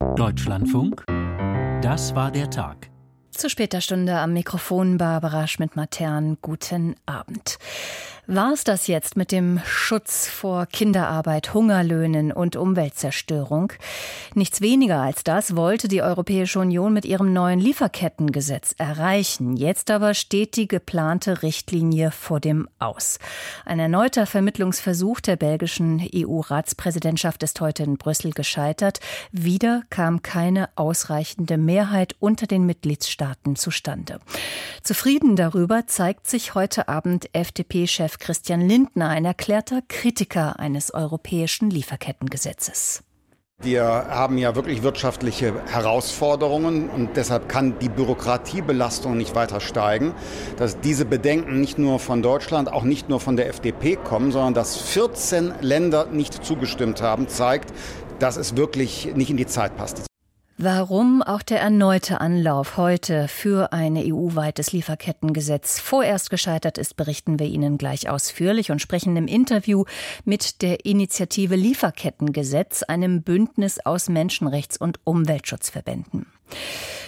Deutschlandfunk, das war der Tag. Zu später Stunde am Mikrofon Barbara Schmidt-Matern. Guten Abend. War es das jetzt mit dem Schutz vor Kinderarbeit, Hungerlöhnen und Umweltzerstörung? Nichts weniger als das wollte die Europäische Union mit ihrem neuen Lieferkettengesetz erreichen. Jetzt aber steht die geplante Richtlinie vor dem Aus. Ein erneuter Vermittlungsversuch der belgischen EU-Ratspräsidentschaft ist heute in Brüssel gescheitert. Wieder kam keine ausreichende Mehrheit unter den Mitgliedstaaten zustande. Zufrieden darüber zeigt sich heute Abend FDP-Chef Christian Lindner, ein erklärter Kritiker eines europäischen Lieferkettengesetzes. Wir haben ja wirklich wirtschaftliche Herausforderungen und deshalb kann die Bürokratiebelastung nicht weiter steigen. Dass diese Bedenken nicht nur von Deutschland, auch nicht nur von der FDP kommen, sondern dass 14 Länder nicht zugestimmt haben, zeigt, dass es wirklich nicht in die Zeit passt. Warum auch der erneute Anlauf heute für ein EU-weites Lieferkettengesetz vorerst gescheitert ist, berichten wir Ihnen gleich ausführlich und sprechen im Interview mit der Initiative Lieferkettengesetz, einem Bündnis aus Menschenrechts- und Umweltschutzverbänden.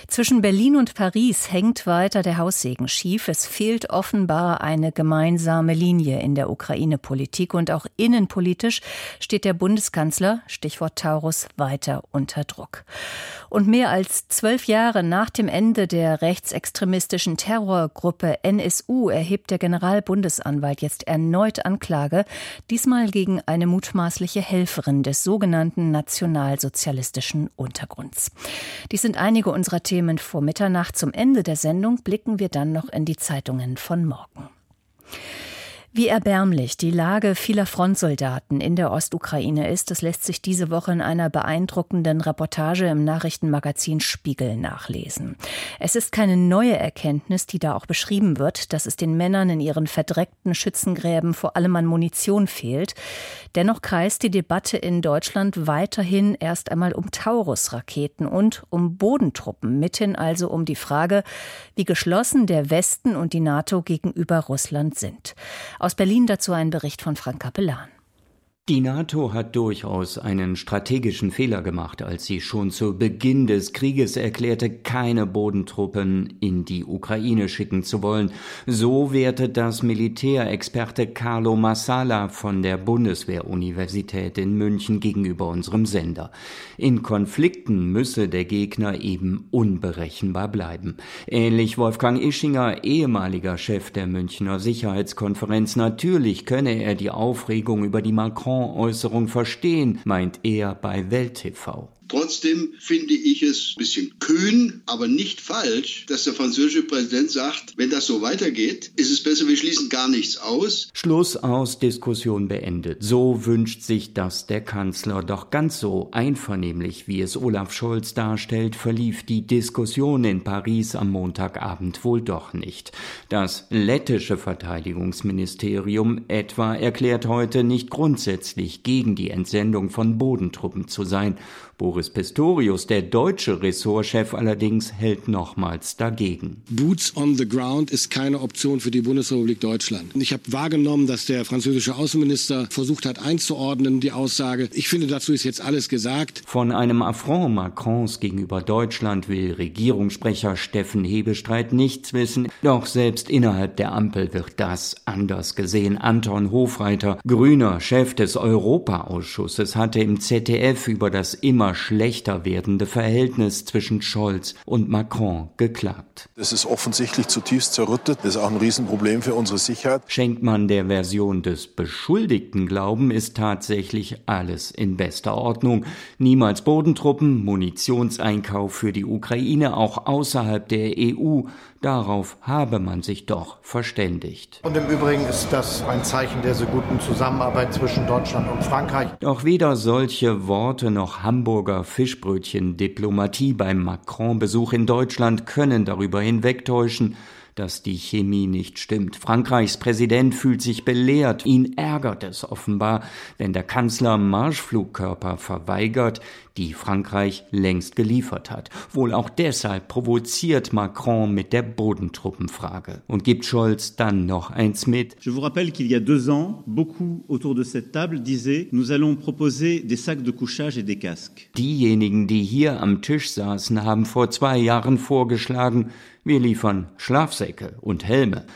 Zwischen Berlin und Paris hängt weiter der Haussegen schief. Es fehlt offenbar eine gemeinsame Linie in der Ukraine-Politik und auch innenpolitisch steht der Bundeskanzler, Stichwort Taurus, weiter unter Druck. Und mehr als zwölf Jahre nach dem Ende der rechtsextremistischen Terrorgruppe NSU erhebt der Generalbundesanwalt jetzt erneut Anklage, diesmal gegen eine mutmaßliche Helferin des sogenannten nationalsozialistischen Untergrunds. Dies sind einige unserer Themen vor Mitternacht. Zum Ende der Sendung blicken wir dann noch in die Zeitungen von morgen. Wie erbärmlich die Lage vieler Frontsoldaten in der Ostukraine ist, das lässt sich diese Woche in einer beeindruckenden Reportage im Nachrichtenmagazin Spiegel nachlesen. Es ist keine neue Erkenntnis, die da auch beschrieben wird, dass es den Männern in ihren verdreckten Schützengräben vor allem an Munition fehlt. Dennoch kreist die Debatte in Deutschland weiterhin erst einmal um Taurus-Raketen und um Bodentruppen, mithin also um die Frage, wie geschlossen der Westen und die NATO gegenüber Russland sind. Aus Berlin dazu ein Bericht von Frank Capellan. Die NATO hat durchaus einen strategischen Fehler gemacht, als sie schon zu Beginn des Krieges erklärte, keine Bodentruppen in die Ukraine schicken zu wollen. So wertet das Militärexperte Carlo Massala von der Bundeswehruniversität in München gegenüber unserem Sender. In Konflikten müsse der Gegner eben unberechenbar bleiben. Ähnlich Wolfgang Ischinger, ehemaliger Chef der Münchner Sicherheitskonferenz. Natürlich könne er die Aufregung über die Macron Macron-Äußerung verstehen, meint er bei Welt TV. Trotzdem finde ich es ein bisschen kühn, aber nicht falsch, dass der französische Präsident sagt, wenn das so weitergeht, ist es besser, wir schließen gar nichts aus. Schluss aus, Diskussion beendet. So wünscht sich das der Kanzler. Doch ganz so einvernehmlich, wie es Olaf Scholz darstellt, verlief die Diskussion in Paris am Montagabend wohl doch nicht. Das lettische Verteidigungsministerium etwa erklärt heute nicht grundsätzlich gegen die Entsendung von Bodentruppen zu sein. Boris Pistorius, der deutsche Ressortchef allerdings, hält nochmals dagegen. Boots on the ground ist keine Option für die Bundesrepublik Deutschland. Ich habe wahrgenommen, dass der französische Außenminister versucht hat einzuordnen, die Aussage. Ich finde, dazu ist jetzt alles gesagt. Von einem Affront Macrons gegenüber Deutschland will Regierungssprecher Steffen Hebestreit nichts wissen. Doch selbst innerhalb der Ampel wird das anders gesehen. Anton Hofreiter, grüner Chef des Europaausschusses, hatte im ZDF über das immer schlechter werdende Verhältnis zwischen Scholz und Macron geklagt. Es ist offensichtlich zutiefst zerrüttet. Das ist auch ein Riesenproblem für unsere Sicherheit. Schenkt man der Version des Beschuldigten Glauben, ist tatsächlich alles in bester Ordnung. Niemals Bodentruppen, Munitionseinkauf für die Ukraine, auch außerhalb der EU. Darauf habe man sich doch verständigt. Und im Übrigen ist das ein Zeichen der so guten Zusammenarbeit zwischen Deutschland und Frankreich. Doch weder solche Worte noch Hamburger Fischbrötchen-Diplomatie beim Macron-Besuch in Deutschland können darüber hinwegtäuschen, dass die Chemie nicht stimmt. Frankreichs Präsident fühlt sich belehrt. Ihn ärgert es offenbar, wenn der Kanzler Marschflugkörper verweigert, die Frankreich längst geliefert hat. Wohl auch deshalb provoziert Macron mit der Bodentruppenfrage und gibt Scholz dann noch eins mit. Je vous rappelle qu'il y a deux ans, beaucoup autour de cette table disaient, nous allons proposer des sacs de couchage et des casques. Diejenigen, die hier am Tisch saßen, haben vor zwei Jahren vorgeschlagen, wir liefern Schlafsäcke und Helme.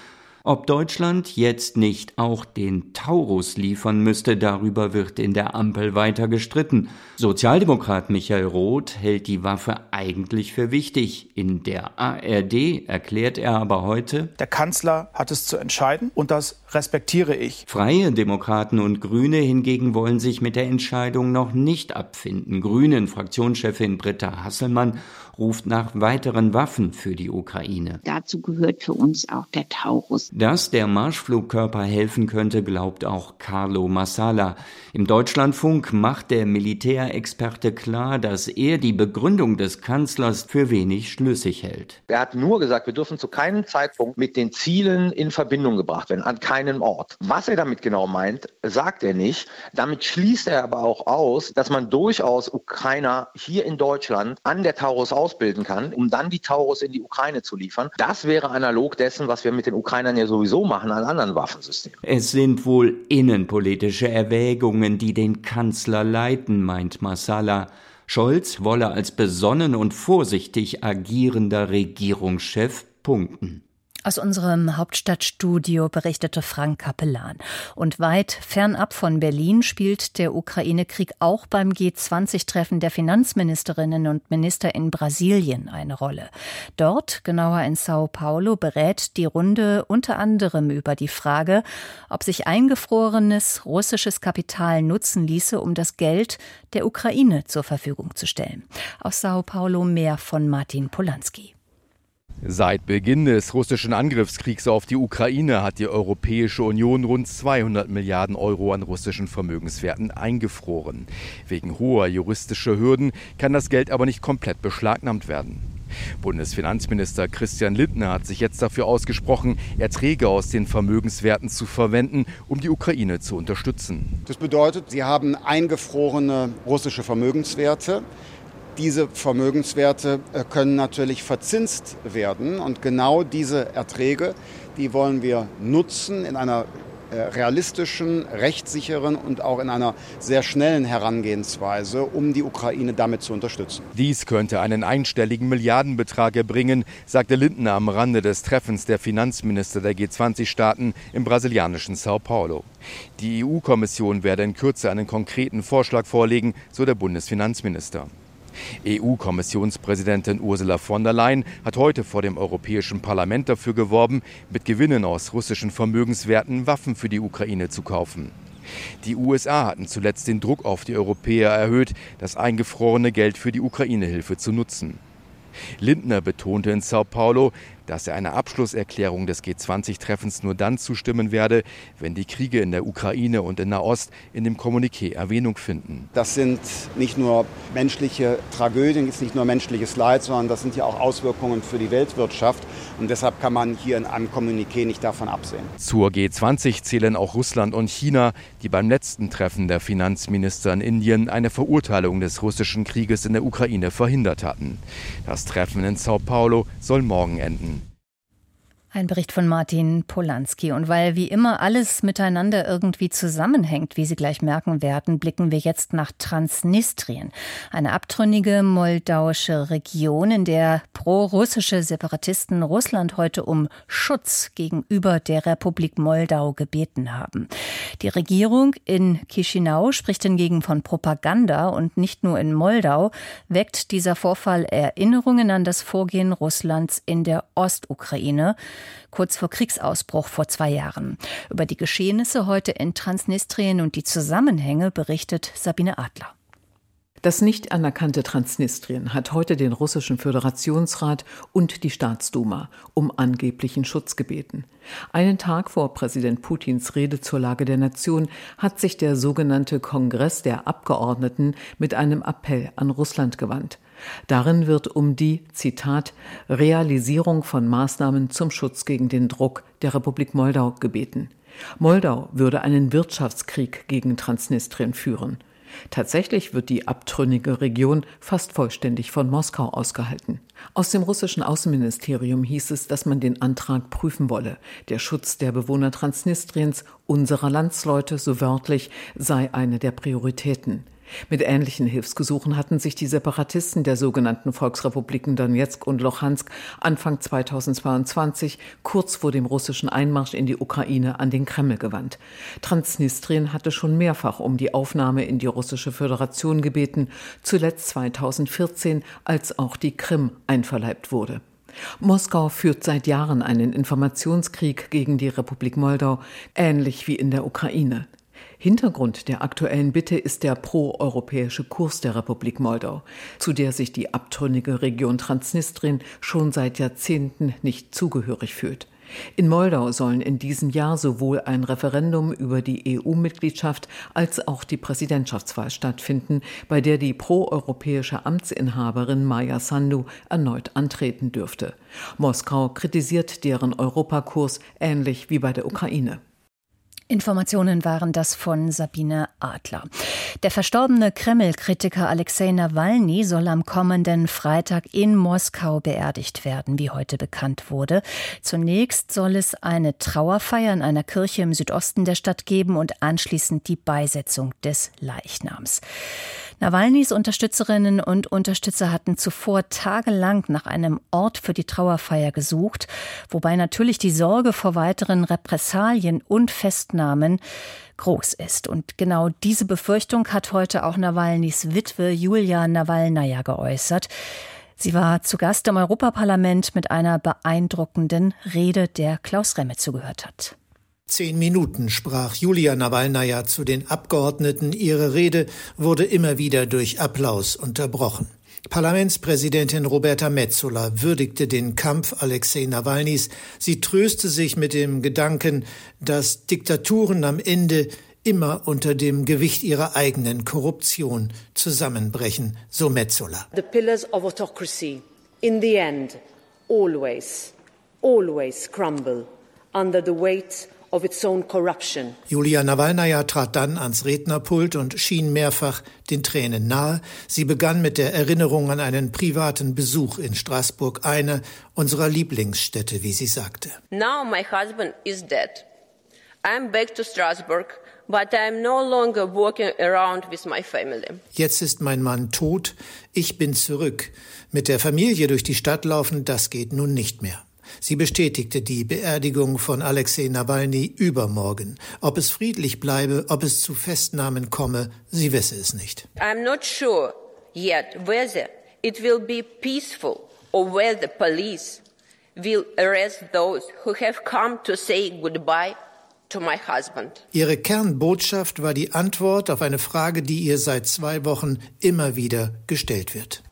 Ob Deutschland jetzt nicht auch den Taurus liefern müsste, darüber wird in der Ampel weiter gestritten. Sozialdemokrat Michael Roth hält die Waffe eigentlich für wichtig. In der ARD erklärt er aber heute, der Kanzler hat es zu entscheiden und das respektiere ich. Freie Demokraten und Grüne hingegen wollen sich mit der Entscheidung noch nicht abfinden. Grünen Fraktionschefin Britta Hasselmann ruft nach weiteren Waffen für die Ukraine. Dazu gehört für uns auch der Taurus. Dass der Marschflugkörper helfen könnte, glaubt auch Carlo Massala. Im Deutschlandfunk macht der Militärexperte klar, dass er die Begründung des Kanzlers für wenig schlüssig hält. Er hat nur gesagt, wir dürfen zu keinem Zeitpunkt mit den Zielen in Verbindung gebracht werden, an keinem Ort. Was er damit genau meint, sagt er nicht. Damit schließt er aber auch aus, dass man durchaus Ukrainer hier in Deutschland an der Taurus aus ausbilden kann, um dann die Taurus in die Ukraine zu liefern. Das wäre analog dessen, was wir mit den Ukrainern ja sowieso machen an anderen Waffensystemen. Es sind wohl innenpolitische Erwägungen, die den Kanzler leiten, meint Massala. Scholz wolle als besonnen und vorsichtig agierender Regierungschef punkten. Aus unserem Hauptstadtstudio berichtete Frank Kapellan. Und weit fernab von Berlin spielt der Ukraine-Krieg auch beim G20-Treffen der Finanzministerinnen und Minister in Brasilien eine Rolle. Dort, genauer in Sao Paulo, berät die Runde unter anderem über die Frage, ob sich eingefrorenes russisches Kapital nutzen ließe, um das Geld der Ukraine zur Verfügung zu stellen. Aus Sao Paulo mehr von Martin Polanski. Seit Beginn des russischen Angriffskriegs auf die Ukraine hat die Europäische Union rund 200 Milliarden Euro an russischen Vermögenswerten eingefroren. Wegen hoher juristischer Hürden kann das Geld aber nicht komplett beschlagnahmt werden. Bundesfinanzminister Christian Lindner hat sich jetzt dafür ausgesprochen, Erträge aus den Vermögenswerten zu verwenden, um die Ukraine zu unterstützen. Das bedeutet, sie haben eingefrorene russische Vermögenswerte. Diese Vermögenswerte äh, können natürlich verzinst werden und genau diese Erträge, die wollen wir nutzen in einer äh, realistischen, rechtssicheren und auch in einer sehr schnellen Herangehensweise, um die Ukraine damit zu unterstützen. Dies könnte einen einstelligen Milliardenbetrag erbringen, sagte Lindner am Rande des Treffens der Finanzminister der G20-Staaten im brasilianischen Sao Paulo. Die EU-Kommission werde in Kürze einen konkreten Vorschlag vorlegen, so der Bundesfinanzminister. EU-Kommissionspräsidentin Ursula von der Leyen hat heute vor dem Europäischen Parlament dafür geworben, mit Gewinnen aus russischen Vermögenswerten Waffen für die Ukraine zu kaufen. Die USA hatten zuletzt den Druck auf die Europäer erhöht, das eingefrorene Geld für die Ukraine-Hilfe zu nutzen. Lindner betonte in Sao Paulo, dass er einer Abschlusserklärung des G20-Treffens nur dann zustimmen werde, wenn die Kriege in der Ukraine und in Nahost in dem Kommuniqué Erwähnung finden. Das sind nicht nur menschliche Tragödien, ist nicht nur menschliches Leid, sondern das sind ja auch Auswirkungen für die Weltwirtschaft. Und deshalb kann man hier in einem Kommuniqué nicht davon absehen. Zur G20 zählen auch Russland und China, die beim letzten Treffen der Finanzminister in Indien eine Verurteilung des russischen Krieges in der Ukraine verhindert hatten. Das Treffen in Sao Paulo soll morgen enden. Ein Bericht von Martin Polanski. Und weil wie immer alles miteinander irgendwie zusammenhängt, wie Sie gleich merken werden, blicken wir jetzt nach Transnistrien. Eine abtrünnige moldauische Region, in der pro-russische Separatisten Russland heute um Schutz gegenüber der Republik Moldau gebeten haben. Die Regierung in Chisinau spricht hingegen von Propaganda und nicht nur in Moldau weckt dieser Vorfall Erinnerungen an das Vorgehen Russlands in der Ostukraine kurz vor Kriegsausbruch vor zwei Jahren. Über die Geschehnisse heute in Transnistrien und die Zusammenhänge berichtet Sabine Adler. Das nicht anerkannte Transnistrien hat heute den russischen Föderationsrat und die Staatsduma um angeblichen Schutz gebeten. Einen Tag vor Präsident Putins Rede zur Lage der Nation hat sich der sogenannte Kongress der Abgeordneten mit einem Appell an Russland gewandt. Darin wird um die, Zitat, Realisierung von Maßnahmen zum Schutz gegen den Druck der Republik Moldau gebeten. Moldau würde einen Wirtschaftskrieg gegen Transnistrien führen. Tatsächlich wird die abtrünnige Region fast vollständig von Moskau ausgehalten. Aus dem russischen Außenministerium hieß es, dass man den Antrag prüfen wolle. Der Schutz der Bewohner Transnistriens, unserer Landsleute, so wörtlich, sei eine der Prioritäten. Mit ähnlichen Hilfsgesuchen hatten sich die Separatisten der sogenannten Volksrepubliken Donetsk und Luhansk Anfang 2022 kurz vor dem russischen Einmarsch in die Ukraine an den Kreml gewandt. Transnistrien hatte schon mehrfach um die Aufnahme in die russische Föderation gebeten, zuletzt 2014, als auch die Krim einverleibt wurde. Moskau führt seit Jahren einen Informationskrieg gegen die Republik Moldau, ähnlich wie in der Ukraine. Hintergrund der aktuellen Bitte ist der proeuropäische Kurs der Republik Moldau, zu der sich die abtrünnige Region Transnistrien schon seit Jahrzehnten nicht zugehörig fühlt. In Moldau sollen in diesem Jahr sowohl ein Referendum über die EU-Mitgliedschaft als auch die Präsidentschaftswahl stattfinden, bei der die proeuropäische Amtsinhaberin Maya Sandu erneut antreten dürfte. Moskau kritisiert deren Europakurs ähnlich wie bei der Ukraine. Informationen waren das von Sabine Adler. Der verstorbene Kreml-Kritiker Alexei Nawalny soll am kommenden Freitag in Moskau beerdigt werden, wie heute bekannt wurde. Zunächst soll es eine Trauerfeier in einer Kirche im Südosten der Stadt geben und anschließend die Beisetzung des Leichnams. Nawalnys Unterstützerinnen und Unterstützer hatten zuvor tagelang nach einem Ort für die Trauerfeier gesucht, wobei natürlich die Sorge vor weiteren Repressalien und Festnahmen groß ist. Und genau diese Befürchtung hat heute auch Nawalnys Witwe Julia Nawalnaja geäußert. Sie war zu Gast im Europaparlament mit einer beeindruckenden Rede, der Klaus Remme zugehört hat. Zehn Minuten sprach Julia Nawalnaja zu den Abgeordneten. Ihre Rede wurde immer wieder durch Applaus unterbrochen. Parlamentspräsidentin Roberta Metzola würdigte den Kampf Alexei Nawalnys. Sie tröste sich mit dem Gedanken, dass Diktaturen am Ende immer unter dem Gewicht ihrer eigenen Korruption zusammenbrechen, so Metzola. The pillars of autocracy in the end always always crumble under the weight of its own corruption. Julia Nawalnaja trat dann ans Rednerpult und schien mehrfach den Tränen nahe. Sie begann mit der Erinnerung an einen privaten Besuch in Straßburg, eine unserer Lieblingsstädte, wie sie sagte. Now my husband is dead. I'm back to Strasbourg, but I'm no longer walking around with my family. Jetzt ist mein Mann tot, ich bin zurück. Mit der Familie durch die Stadt laufen, das geht nun nicht mehr. Sie bestätigte die Beerdigung von Alexei Nawalny übermorgen. Ob es friedlich bleibe, ob es zu Festnahmen komme, sie wisse es nicht. I'm not sure yet whether it will be peaceful or whether police will arrest those who have come to say goodbye Ihre Kernbotschaft war die Antwort auf eine Frage, die ihr seit zwei Wochen immer wieder gestellt wird.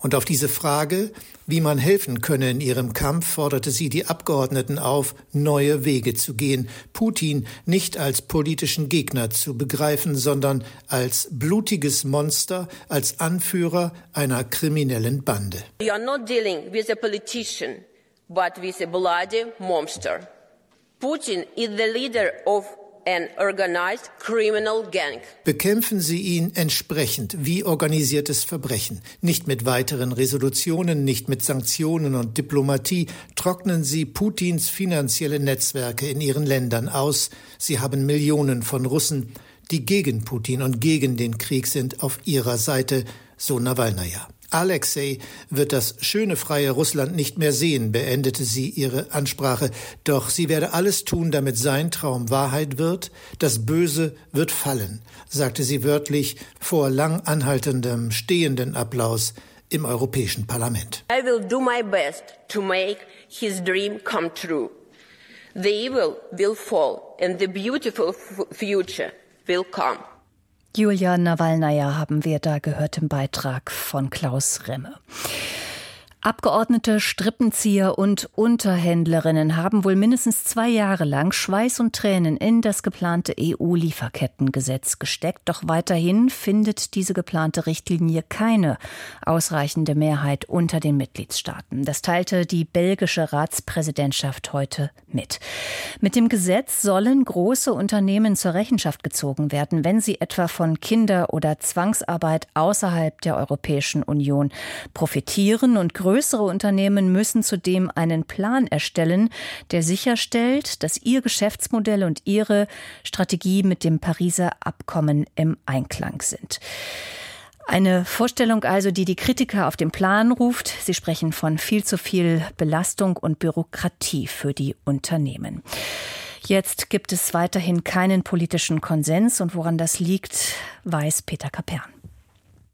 Und auf diese Frage, wie man helfen könne in ihrem Kampf, forderte sie die Abgeordneten auf, neue Wege zu gehen, Putin nicht als politischen Gegner zu begreifen, sondern als blutiges Monster, als Anführer einer kriminellen Bande. We are not dealing with a politician, but with a bloody monster. Putin is the leader of an organized criminal gang. Bekämpfen Sie ihn entsprechend wie organisiertes Verbrechen. Nicht mit weiteren Resolutionen, nicht mit Sanktionen und Diplomatie. Trocknen Sie Putins finanzielle Netzwerke in Ihren Ländern aus. Sie haben Millionen von Russen, die gegen Putin und gegen den Krieg sind, auf Ihrer Seite, so Nawalnaja. Alexei wird das schöne freie Russland nicht mehr sehen, beendete sie ihre Ansprache, doch sie werde alles tun, damit sein Traum Wahrheit wird, das Böse wird fallen, sagte sie wörtlich vor lang anhaltendem stehenden Applaus im Europäischen Parlament. I will do my best to make his dream come true. The evil will fall and the beautiful future will come. Julia Nawalnaja haben wir da gehört im Beitrag von Klaus Remme. Abgeordnete, Strippenzieher und Unterhändlerinnen haben wohl mindestens zwei Jahre lang Schweiß und Tränen in das geplante EU-Lieferkettengesetz gesteckt. Doch weiterhin findet diese geplante Richtlinie keine ausreichende Mehrheit unter den Mitgliedstaaten. Das teilte die belgische Ratspräsidentschaft heute mit. Mit dem Gesetz sollen große Unternehmen zur Rechenschaft gezogen werden, wenn sie etwa von Kinder- oder Zwangsarbeit außerhalb der Europäischen Union profitieren und Größere Unternehmen müssen zudem einen Plan erstellen, der sicherstellt, dass ihr Geschäftsmodell und ihre Strategie mit dem Pariser Abkommen im Einklang sind. Eine Vorstellung also, die die Kritiker auf den Plan ruft. Sie sprechen von viel zu viel Belastung und Bürokratie für die Unternehmen. Jetzt gibt es weiterhin keinen politischen Konsens und woran das liegt, weiß Peter Kapern.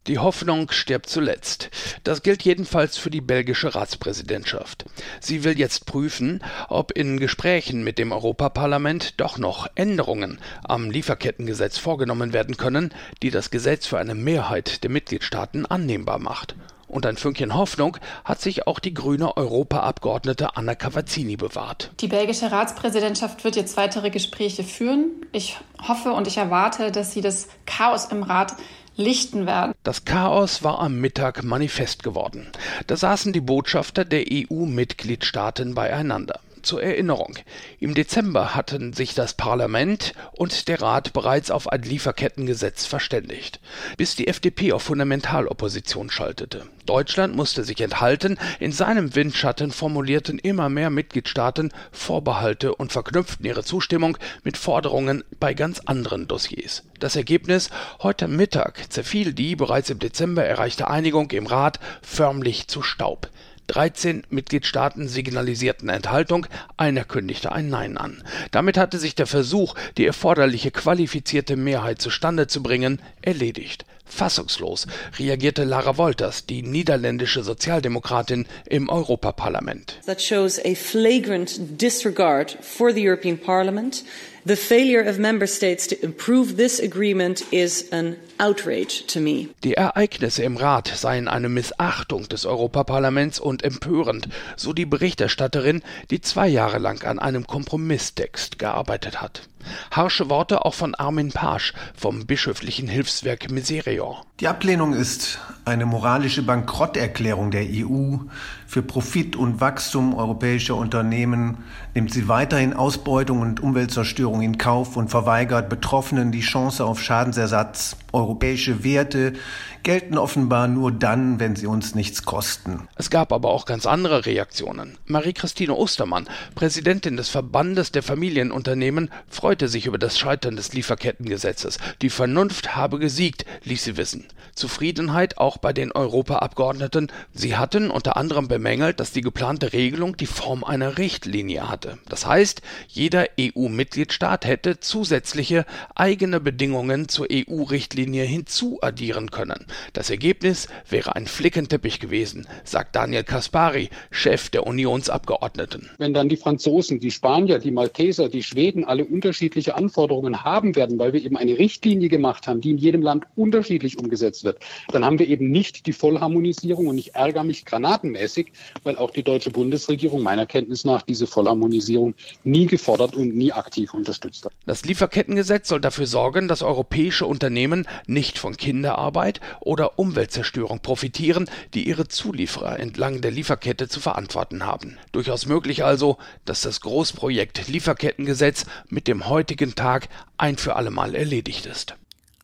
Die Hoffnung stirbt zuletzt. Das gilt jedenfalls für die belgische Ratspräsidentschaft. Sie will jetzt prüfen, ob in Gesprächen mit dem Europaparlament doch noch Änderungen am Lieferkettengesetz vorgenommen werden können, die das Gesetz für eine Mehrheit der Mitgliedstaaten annehmbar macht. Und ein Fünkchen Hoffnung hat sich auch die grüne Europaabgeordnete Anna Cavazzini bewahrt. Die belgische Ratspräsidentschaft wird jetzt weitere Gespräche führen. Ich hoffe und ich erwarte, dass sie das Chaos im Rat lichten werden. Das Chaos war am Mittag manifest geworden. Da saßen die Botschafter der EU-Mitgliedstaaten beieinander. Zur Erinnerung. Im Dezember hatten sich das Parlament und der Rat bereits auf ein Lieferkettengesetz verständigt, bis die FDP auf Fundamentalopposition schaltete. Deutschland musste sich enthalten, in seinem Windschatten formulierten immer mehr Mitgliedstaaten Vorbehalte und verknüpften ihre Zustimmung mit Forderungen bei ganz anderen Dossiers. Das Ergebnis heute Mittag zerfiel die bereits im Dezember erreichte Einigung im Rat förmlich zu Staub. 13 Mitgliedstaaten signalisierten Enthaltung, einer kündigte ein Nein an. Damit hatte sich der Versuch, die erforderliche qualifizierte Mehrheit zustande zu bringen, erledigt. Fassungslos reagierte Lara Wolters, die niederländische Sozialdemokratin im Europaparlament. That shows a flagrant disregard for the European Parliament. The failure of member states to improve this agreement is an outrage to me. Die Ereignisse im Rat seien eine Missachtung des Europaparlaments und empörend, so die Berichterstatterin, die zwei Jahre lang an einem Kompromisstext gearbeitet hat. Harsche Worte auch von Armin Pasch vom bischöflichen Hilfswerk Miserior. Die Ablehnung ist eine moralische Bankrotterklärung der EU. Für Profit und Wachstum europäischer Unternehmen nimmt sie weiterhin Ausbeutung und Umweltzerstörung in Kauf und verweigert Betroffenen die Chance auf Schadensersatz. Europäische Werte gelten offenbar nur dann, wenn sie uns nichts kosten. Es gab aber auch ganz andere Reaktionen. Marie-Christine Ostermann, Präsidentin des Verbandes der Familienunternehmen, freute sich über das Scheitern des Lieferkettengesetzes. Die Vernunft habe gesiegt, ließ sie wissen. Zufriedenheit auch bei den Europaabgeordneten. Sie hatten unter anderem bemängelt, dass die geplante Regelung die Form einer Richtlinie hatte. Das heißt, jeder EU-Mitgliedstaat hätte zusätzliche eigene Bedingungen zur EU-Richtlinie hinzuaddieren können. Das Ergebnis wäre ein Flickenteppich gewesen, sagt Daniel Kaspari, Chef der Unionsabgeordneten. Wenn dann die Franzosen, die Spanier, die Malteser, die Schweden alle unterschiedliche Anforderungen haben werden, weil wir eben eine Richtlinie gemacht haben, die in jedem Land unterschiedlich umgesetzt wird, dann haben wir eben nicht die Vollharmonisierung und ich ärgere mich granatenmäßig, weil auch die deutsche Bundesregierung meiner Kenntnis nach diese Vollharmonisierung nie gefordert und nie aktiv unterstützt hat. Das Lieferkettengesetz soll dafür sorgen, dass europäische Unternehmen nicht von Kinderarbeit oder Umweltzerstörung profitieren, die ihre Zulieferer entlang der Lieferkette zu verantworten haben. Durchaus möglich also, dass das Großprojekt Lieferkettengesetz mit dem heutigen Tag ein für allemal erledigt ist.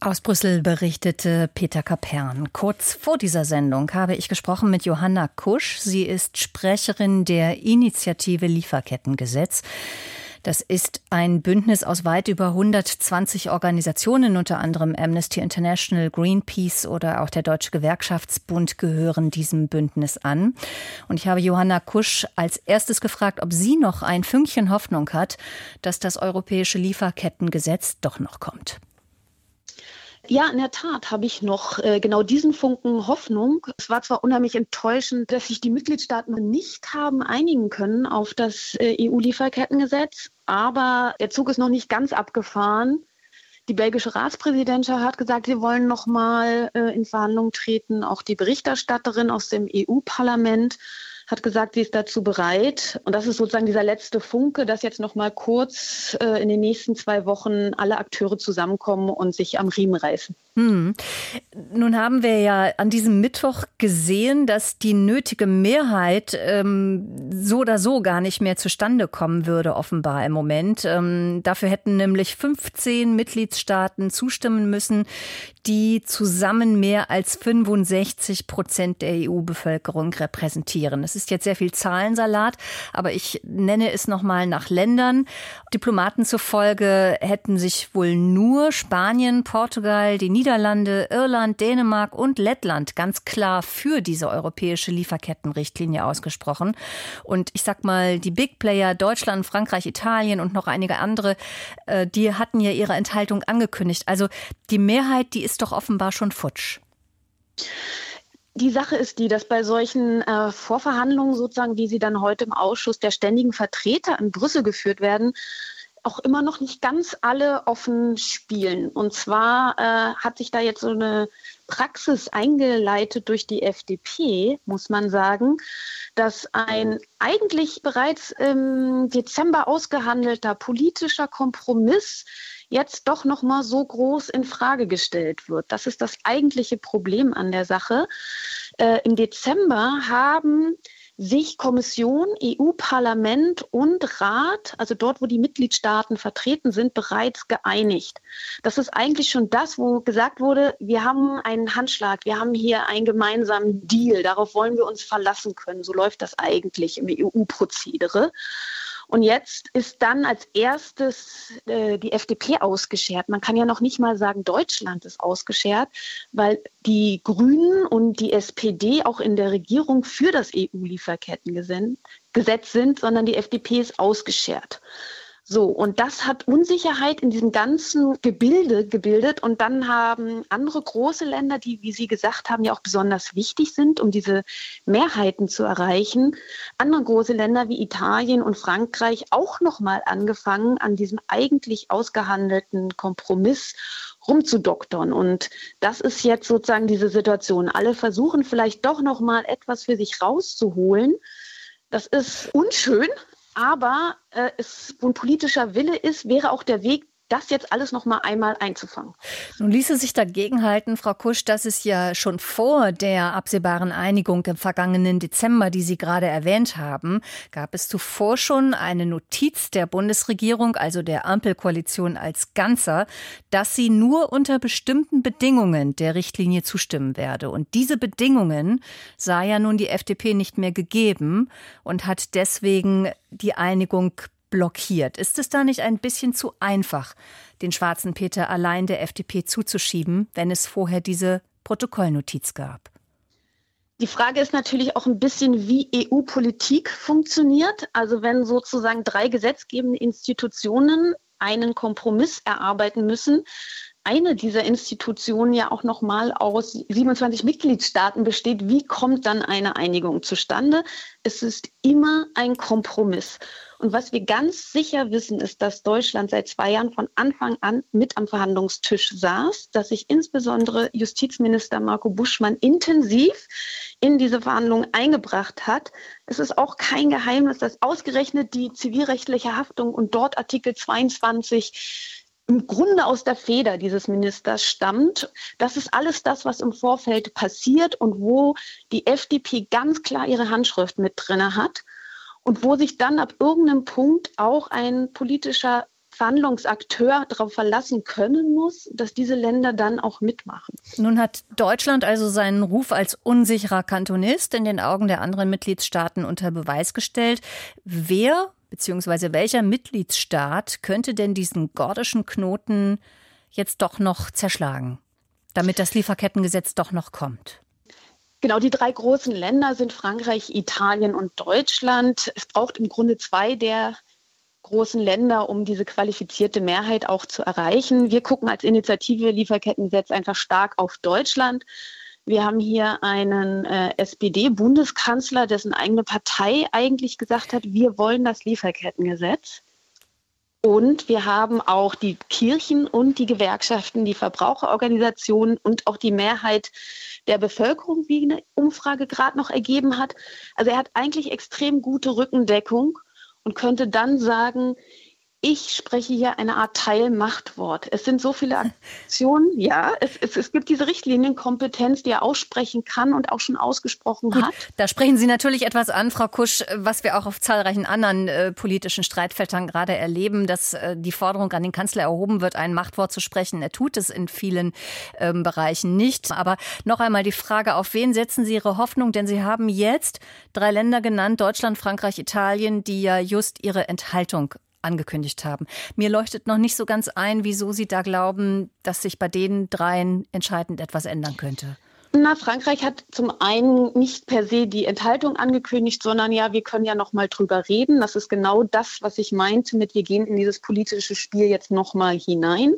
Aus Brüssel berichtete Peter Kapern. Kurz vor dieser Sendung habe ich gesprochen mit Johanna Kusch. Sie ist Sprecherin der Initiative Lieferkettengesetz. Das ist ein Bündnis aus weit über 120 Organisationen, unter anderem Amnesty International, Greenpeace oder auch der Deutsche Gewerkschaftsbund gehören diesem Bündnis an. Und ich habe Johanna Kusch als erstes gefragt, ob sie noch ein Fünkchen Hoffnung hat, dass das europäische Lieferkettengesetz doch noch kommt. Ja, in der Tat habe ich noch äh, genau diesen Funken Hoffnung. Es war zwar unheimlich enttäuschend, dass sich die Mitgliedstaaten nicht haben einigen können auf das äh, EU-Lieferkettengesetz, aber der Zug ist noch nicht ganz abgefahren. Die belgische Ratspräsidentschaft hat gesagt, sie wollen noch mal äh, in Verhandlungen treten. Auch die Berichterstatterin aus dem EU-Parlament hat gesagt, sie ist dazu bereit. Und das ist sozusagen dieser letzte Funke, dass jetzt noch mal kurz äh, in den nächsten zwei Wochen alle Akteure zusammenkommen und sich am Riemen reißen. Hm. Nun haben wir ja an diesem Mittwoch gesehen, dass die nötige Mehrheit ähm, so oder so gar nicht mehr zustande kommen würde, offenbar im Moment. Ähm, dafür hätten nämlich 15 Mitgliedstaaten zustimmen müssen, die zusammen mehr als 65 Prozent der EU-Bevölkerung repräsentieren. Es ist jetzt sehr viel Zahlensalat, aber ich nenne es nochmal nach Ländern. Diplomaten zufolge hätten sich wohl nur Spanien, Portugal, die Niederlande, Irland, Dänemark und Lettland ganz klar für diese europäische Lieferkettenrichtlinie ausgesprochen. Und ich sag mal, die Big Player Deutschland, Frankreich, Italien und noch einige andere, äh, die hatten ja ihre Enthaltung angekündigt. Also die Mehrheit, die ist doch offenbar schon futsch. Die Sache ist die, dass bei solchen äh, Vorverhandlungen sozusagen, wie sie dann heute im Ausschuss der ständigen Vertreter in Brüssel geführt werden, auch immer noch nicht ganz alle offen spielen. Und zwar äh, hat sich da jetzt so eine Praxis eingeleitet durch die FDP, muss man sagen, dass ein eigentlich bereits im Dezember ausgehandelter politischer Kompromiss jetzt doch noch mal so groß in Frage gestellt wird. Das ist das eigentliche Problem an der Sache. Äh, Im Dezember haben sich Kommission, EU-Parlament und Rat, also dort, wo die Mitgliedstaaten vertreten sind, bereits geeinigt. Das ist eigentlich schon das, wo gesagt wurde, wir haben einen Handschlag, wir haben hier einen gemeinsamen Deal, darauf wollen wir uns verlassen können. So läuft das eigentlich im EU-Prozedere. Und jetzt ist dann als erstes äh, die FDP ausgeschert. Man kann ja noch nicht mal sagen, Deutschland ist ausgeschert, weil die Grünen und die SPD auch in der Regierung für das EU-Lieferkettengesetz sind, sondern die FDP ist ausgeschert. So, und das hat Unsicherheit in diesem ganzen Gebilde gebildet. Und dann haben andere große Länder, die, wie Sie gesagt haben, ja auch besonders wichtig sind, um diese Mehrheiten zu erreichen, andere große Länder wie Italien und Frankreich auch nochmal angefangen, an diesem eigentlich ausgehandelten Kompromiss rumzudoktern. Und das ist jetzt sozusagen diese Situation. Alle versuchen vielleicht doch nochmal etwas für sich rauszuholen. Das ist unschön, aber äh, es, wo ein politischer Wille ist, wäre auch der Weg das jetzt alles noch mal einmal einzufangen. Nun ließe sich dagegen halten, Frau Kusch, dass es ja schon vor der absehbaren Einigung im vergangenen Dezember, die Sie gerade erwähnt haben, gab es zuvor schon eine Notiz der Bundesregierung, also der Ampelkoalition als Ganzer, dass sie nur unter bestimmten Bedingungen der Richtlinie zustimmen werde. Und diese Bedingungen sah ja nun die FDP nicht mehr gegeben und hat deswegen die Einigung blockiert. Ist es da nicht ein bisschen zu einfach, den schwarzen Peter allein der FDP zuzuschieben, wenn es vorher diese Protokollnotiz gab? Die Frage ist natürlich auch ein bisschen, wie EU-Politik funktioniert. Also wenn sozusagen drei gesetzgebende Institutionen einen Kompromiss erarbeiten müssen, eine dieser Institutionen ja auch noch mal aus 27 Mitgliedstaaten besteht, wie kommt dann eine Einigung zustande? Es ist immer ein Kompromiss. Und was wir ganz sicher wissen, ist, dass Deutschland seit zwei Jahren von Anfang an mit am Verhandlungstisch saß, dass sich insbesondere Justizminister Marco Buschmann intensiv in diese Verhandlungen eingebracht hat. Es ist auch kein Geheimnis, dass ausgerechnet die zivilrechtliche Haftung und dort Artikel 22 im Grunde aus der Feder dieses Ministers stammt. Das ist alles das, was im Vorfeld passiert und wo die FDP ganz klar ihre Handschrift mit drinne hat und wo sich dann ab irgendeinem Punkt auch ein politischer Verhandlungsakteur darauf verlassen können muss, dass diese Länder dann auch mitmachen. Nun hat Deutschland also seinen Ruf als unsicherer Kantonist in den Augen der anderen Mitgliedstaaten unter Beweis gestellt. Wer bzw. welcher Mitgliedsstaat könnte denn diesen gordischen Knoten jetzt doch noch zerschlagen, damit das Lieferkettengesetz doch noch kommt? Genau, die drei großen Länder sind Frankreich, Italien und Deutschland. Es braucht im Grunde zwei der großen Länder, um diese qualifizierte Mehrheit auch zu erreichen. Wir gucken als Initiative Lieferkettengesetz einfach stark auf Deutschland. Wir haben hier einen äh, SPD-Bundeskanzler, dessen eigene Partei eigentlich gesagt hat, wir wollen das Lieferkettengesetz. Und wir haben auch die Kirchen und die Gewerkschaften, die Verbraucherorganisationen und auch die Mehrheit der Bevölkerung, wie eine Umfrage gerade noch ergeben hat. Also er hat eigentlich extrem gute Rückendeckung und könnte dann sagen, ich spreche hier eine Art Teilmachtwort. Es sind so viele Aktionen, ja, es, es, es gibt diese Richtlinienkompetenz, die er aussprechen kann und auch schon ausgesprochen Gut, hat. Da sprechen Sie natürlich etwas an, Frau Kusch, was wir auch auf zahlreichen anderen äh, politischen Streitfeldern gerade erleben, dass äh, die Forderung an den Kanzler erhoben wird, ein Machtwort zu sprechen. Er tut es in vielen ähm, Bereichen nicht. Aber noch einmal die Frage, auf wen setzen Sie Ihre Hoffnung? Denn Sie haben jetzt drei Länder genannt, Deutschland, Frankreich, Italien, die ja just ihre Enthaltung angekündigt haben. Mir leuchtet noch nicht so ganz ein, wieso Sie da glauben, dass sich bei den dreien entscheidend etwas ändern könnte. Na, Frankreich hat zum einen nicht per se die Enthaltung angekündigt, sondern ja, wir können ja noch mal drüber reden. Das ist genau das, was ich meinte mit wir gehen in dieses politische Spiel jetzt noch mal hinein.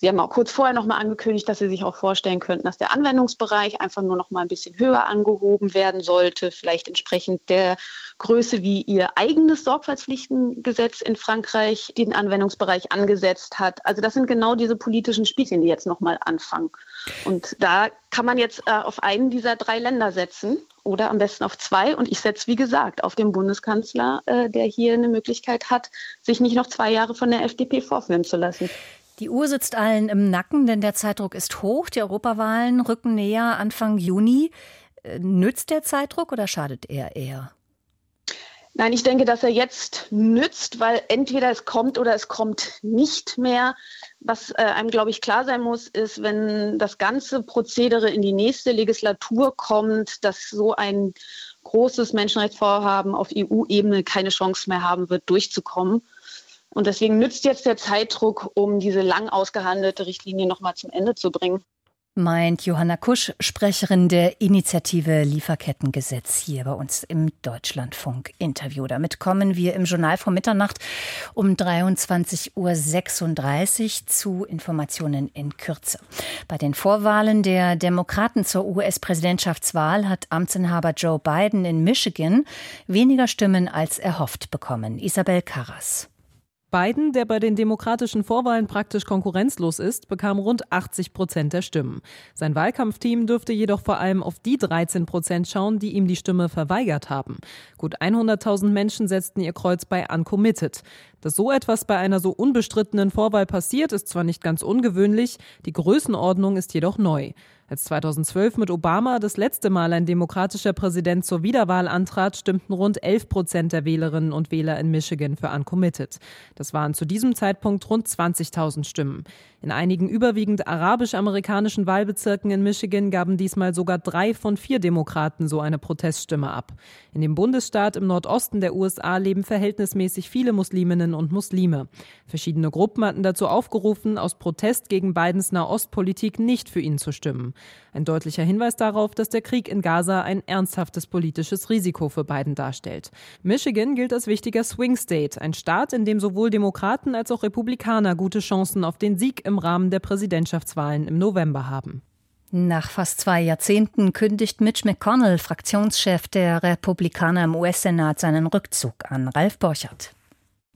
Sie haben auch kurz vorher noch mal angekündigt, dass Sie sich auch vorstellen könnten, dass der Anwendungsbereich einfach nur noch mal ein bisschen höher angehoben werden sollte, vielleicht entsprechend der Größe, wie Ihr eigenes Sorgfaltspflichtengesetz in Frankreich den Anwendungsbereich angesetzt hat. Also das sind genau diese politischen Spielchen, die jetzt noch mal anfangen. Und da kann man jetzt äh, auf einen dieser drei Länder setzen oder am besten auf zwei. Und ich setze, wie gesagt, auf den Bundeskanzler, äh, der hier eine Möglichkeit hat, sich nicht noch zwei Jahre von der FDP vorführen zu lassen. Die Uhr sitzt allen im Nacken, denn der Zeitdruck ist hoch. Die Europawahlen rücken näher Anfang Juni. Äh, nützt der Zeitdruck oder schadet er eher? Nein, ich denke, dass er jetzt nützt, weil entweder es kommt oder es kommt nicht mehr. Was äh, einem, glaube ich, klar sein muss, ist, wenn das ganze Prozedere in die nächste Legislatur kommt, dass so ein großes Menschenrechtsvorhaben auf EU-Ebene keine Chance mehr haben wird, durchzukommen. Und deswegen nützt jetzt der Zeitdruck, um diese lang ausgehandelte Richtlinie nochmal zum Ende zu bringen. Meint Johanna Kusch, Sprecherin der Initiative Lieferkettengesetz hier bei uns im Deutschlandfunk-Interview. Damit kommen wir im Journal vor Mitternacht um 23.36 Uhr zu Informationen in Kürze. Bei den Vorwahlen der Demokraten zur US-Präsidentschaftswahl hat Amtsinhaber Joe Biden in Michigan weniger Stimmen als erhofft bekommen. Isabel Karras. Biden, der bei den demokratischen Vorwahlen praktisch konkurrenzlos ist, bekam rund 80 Prozent der Stimmen. Sein Wahlkampfteam dürfte jedoch vor allem auf die 13 Prozent schauen, die ihm die Stimme verweigert haben. Gut 100.000 Menschen setzten ihr Kreuz bei Uncommitted. Dass so etwas bei einer so unbestrittenen Vorwahl passiert, ist zwar nicht ganz ungewöhnlich, die Größenordnung ist jedoch neu. Als 2012 mit Obama das letzte Mal ein demokratischer Präsident zur Wiederwahl antrat, stimmten rund 11 Prozent der Wählerinnen und Wähler in Michigan für Uncommitted. Das waren zu diesem Zeitpunkt rund 20.000 Stimmen. In einigen überwiegend arabisch-amerikanischen Wahlbezirken in Michigan gaben diesmal sogar drei von vier Demokraten so eine Proteststimme ab. In dem Bundesstaat im Nordosten der USA leben verhältnismäßig viele Musliminnen und Muslime. Verschiedene Gruppen hatten dazu aufgerufen, aus Protest gegen Bidens Nahostpolitik nicht für ihn zu stimmen. Ein deutlicher Hinweis darauf, dass der Krieg in Gaza ein ernsthaftes politisches Risiko für Biden darstellt. Michigan gilt als wichtiger Swing State, ein Staat, in dem sowohl Demokraten als auch Republikaner gute Chancen auf den Sieg im Rahmen der Präsidentschaftswahlen im November haben. Nach fast zwei Jahrzehnten kündigt Mitch McConnell, Fraktionschef der Republikaner im US-Senat, seinen Rückzug an. Ralf Borchert.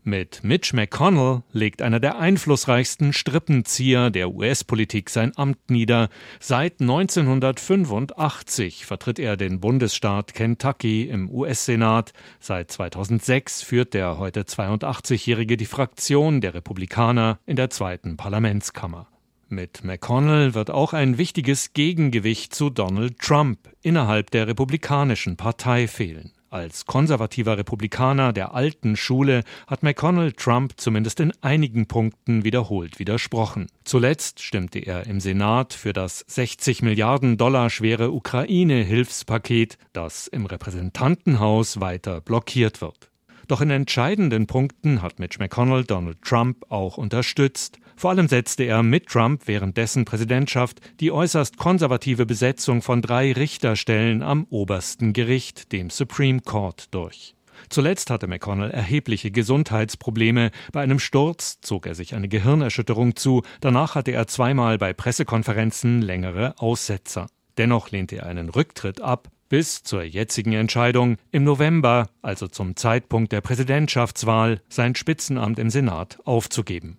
Mit Mitch McConnell legt einer der einflussreichsten Strippenzieher der US-Politik sein Amt nieder. Seit 1985 vertritt er den Bundesstaat Kentucky im US-Senat. Seit 2006 führt der heute 82-Jährige die Fraktion der Republikaner in der zweiten Parlamentskammer. Mit McConnell wird auch ein wichtiges Gegengewicht zu Donald Trump innerhalb der Republikanischen Partei fehlen. Als konservativer Republikaner der alten Schule hat McConnell Trump zumindest in einigen Punkten wiederholt widersprochen. Zuletzt stimmte er im Senat für das 60 Milliarden Dollar schwere Ukraine-Hilfspaket, das im Repräsentantenhaus weiter blockiert wird. Doch in entscheidenden Punkten hat Mitch McConnell Donald Trump auch unterstützt. Vor allem setzte er mit Trump während dessen Präsidentschaft die äußerst konservative Besetzung von drei Richterstellen am obersten Gericht, dem Supreme Court, durch. Zuletzt hatte McConnell erhebliche Gesundheitsprobleme. Bei einem Sturz zog er sich eine Gehirnerschütterung zu. Danach hatte er zweimal bei Pressekonferenzen längere Aussetzer. Dennoch lehnte er einen Rücktritt ab, bis zur jetzigen Entscheidung im November, also zum Zeitpunkt der Präsidentschaftswahl, sein Spitzenamt im Senat aufzugeben.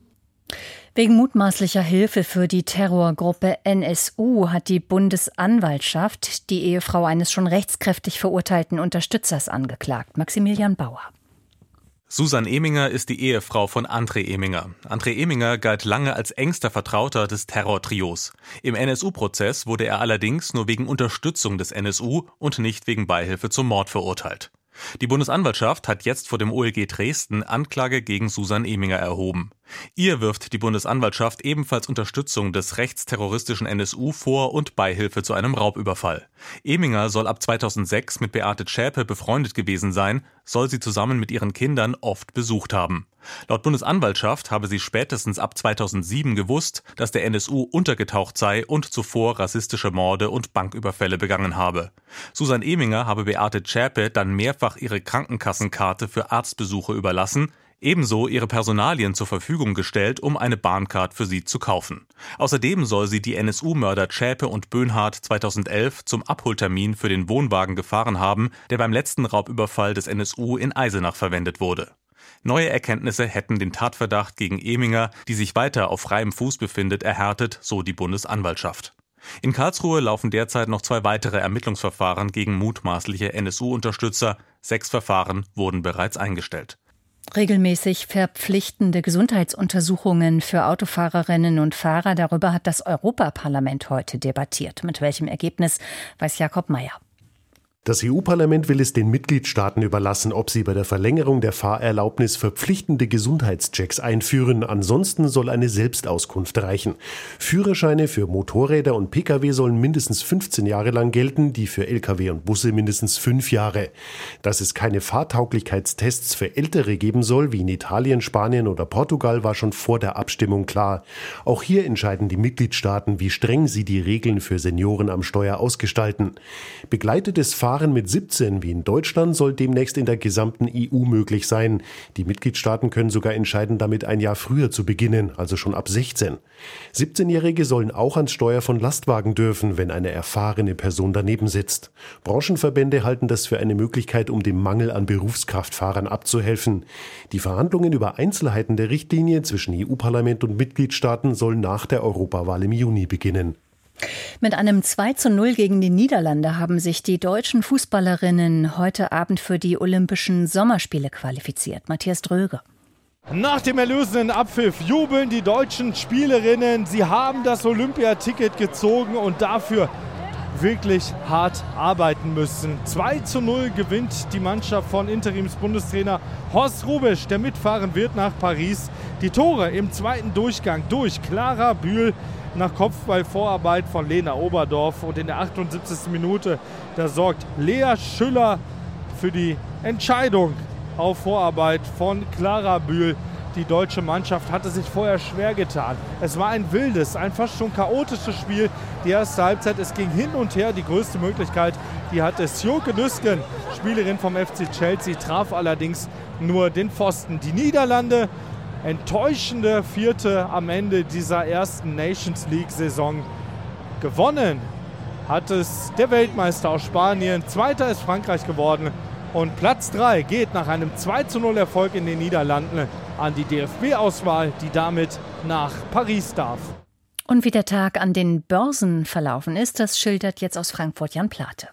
Wegen mutmaßlicher Hilfe für die Terrorgruppe NSU hat die Bundesanwaltschaft die Ehefrau eines schon rechtskräftig verurteilten Unterstützers angeklagt, Maximilian Bauer. Susan Eminger ist die Ehefrau von André Eminger. André Eminger galt lange als engster Vertrauter des Terrortrios. Im NSU-Prozess wurde er allerdings nur wegen Unterstützung des NSU und nicht wegen Beihilfe zum Mord verurteilt. Die Bundesanwaltschaft hat jetzt vor dem OLG Dresden Anklage gegen Susan Eminger erhoben. Ihr wirft die Bundesanwaltschaft ebenfalls Unterstützung des rechtsterroristischen NSU vor und Beihilfe zu einem Raubüberfall. Eminger soll ab 2006 mit Beate Schäpe befreundet gewesen sein, soll sie zusammen mit ihren Kindern oft besucht haben. Laut Bundesanwaltschaft habe sie spätestens ab 2007 gewusst, dass der NSU untergetaucht sei und zuvor rassistische Morde und Banküberfälle begangen habe. Susan Eminger habe Beate Schäpe dann mehrfach ihre Krankenkassenkarte für Arztbesuche überlassen, ebenso ihre Personalien zur Verfügung gestellt, um eine Bahncard für sie zu kaufen. Außerdem soll sie die NSU-Mörder Schäpe und Böhnhardt 2011 zum Abholtermin für den Wohnwagen gefahren haben, der beim letzten Raubüberfall des NSU in Eisenach verwendet wurde. Neue Erkenntnisse hätten den Tatverdacht gegen Eminger, die sich weiter auf freiem Fuß befindet, erhärtet, so die Bundesanwaltschaft. In Karlsruhe laufen derzeit noch zwei weitere Ermittlungsverfahren gegen mutmaßliche NSU-Unterstützer. Sechs Verfahren wurden bereits eingestellt. Regelmäßig verpflichtende Gesundheitsuntersuchungen für Autofahrerinnen und Fahrer. Darüber hat das Europaparlament heute debattiert. Mit welchem Ergebnis weiß Jakob Mayer. Das EU-Parlament will es den Mitgliedstaaten überlassen, ob sie bei der Verlängerung der Fahrerlaubnis verpflichtende Gesundheitschecks einführen. Ansonsten soll eine Selbstauskunft reichen. Führerscheine für Motorräder und Pkw sollen mindestens 15 Jahre lang gelten, die für Lkw und Busse mindestens fünf Jahre. Dass es keine Fahrtauglichkeitstests für Ältere geben soll, wie in Italien, Spanien oder Portugal, war schon vor der Abstimmung klar. Auch hier entscheiden die Mitgliedstaaten, wie streng sie die Regeln für Senioren am Steuer ausgestalten. Begleitetes Fahren Fahren mit 17 wie in Deutschland soll demnächst in der gesamten EU möglich sein. Die Mitgliedstaaten können sogar entscheiden, damit ein Jahr früher zu beginnen, also schon ab 16. 17-Jährige sollen auch ans Steuer von Lastwagen dürfen, wenn eine erfahrene Person daneben sitzt. Branchenverbände halten das für eine Möglichkeit, um dem Mangel an Berufskraftfahrern abzuhelfen. Die Verhandlungen über Einzelheiten der Richtlinie zwischen EU-Parlament und Mitgliedstaaten sollen nach der Europawahl im Juni beginnen. Mit einem 2 zu 0 gegen die Niederlande haben sich die deutschen Fußballerinnen heute Abend für die Olympischen Sommerspiele qualifiziert. Matthias Dröge. Nach dem erlösenden Abpfiff jubeln die deutschen Spielerinnen. Sie haben das Olympiaticket gezogen und dafür wirklich hart arbeiten müssen. 2 zu 0 gewinnt die Mannschaft von Interimsbundestrainer Horst Rubisch, der mitfahren wird nach Paris. Die Tore im zweiten Durchgang durch Clara Bühl, nach Kopfballvorarbeit von Lena Oberdorf. Und in der 78. Minute, da sorgt Lea Schüller für die Entscheidung auf Vorarbeit von Clara Bühl. Die deutsche Mannschaft hatte sich vorher schwer getan. Es war ein wildes, ein fast schon chaotisches Spiel. Die erste Halbzeit, es ging hin und her. Die größte Möglichkeit, die hatte Sjoke Nüsken, Spielerin vom FC Chelsea, traf allerdings nur den Pfosten. Die Niederlande enttäuschende Vierte am Ende dieser ersten Nations League-Saison. Gewonnen hat es der Weltmeister aus Spanien. Zweiter ist Frankreich geworden. Und Platz 3 geht nach einem 2 0 Erfolg in den Niederlanden an die DFB-Auswahl, die damit nach Paris darf. Und wie der Tag an den Börsen verlaufen ist, das schildert jetzt aus Frankfurt Jan Plate.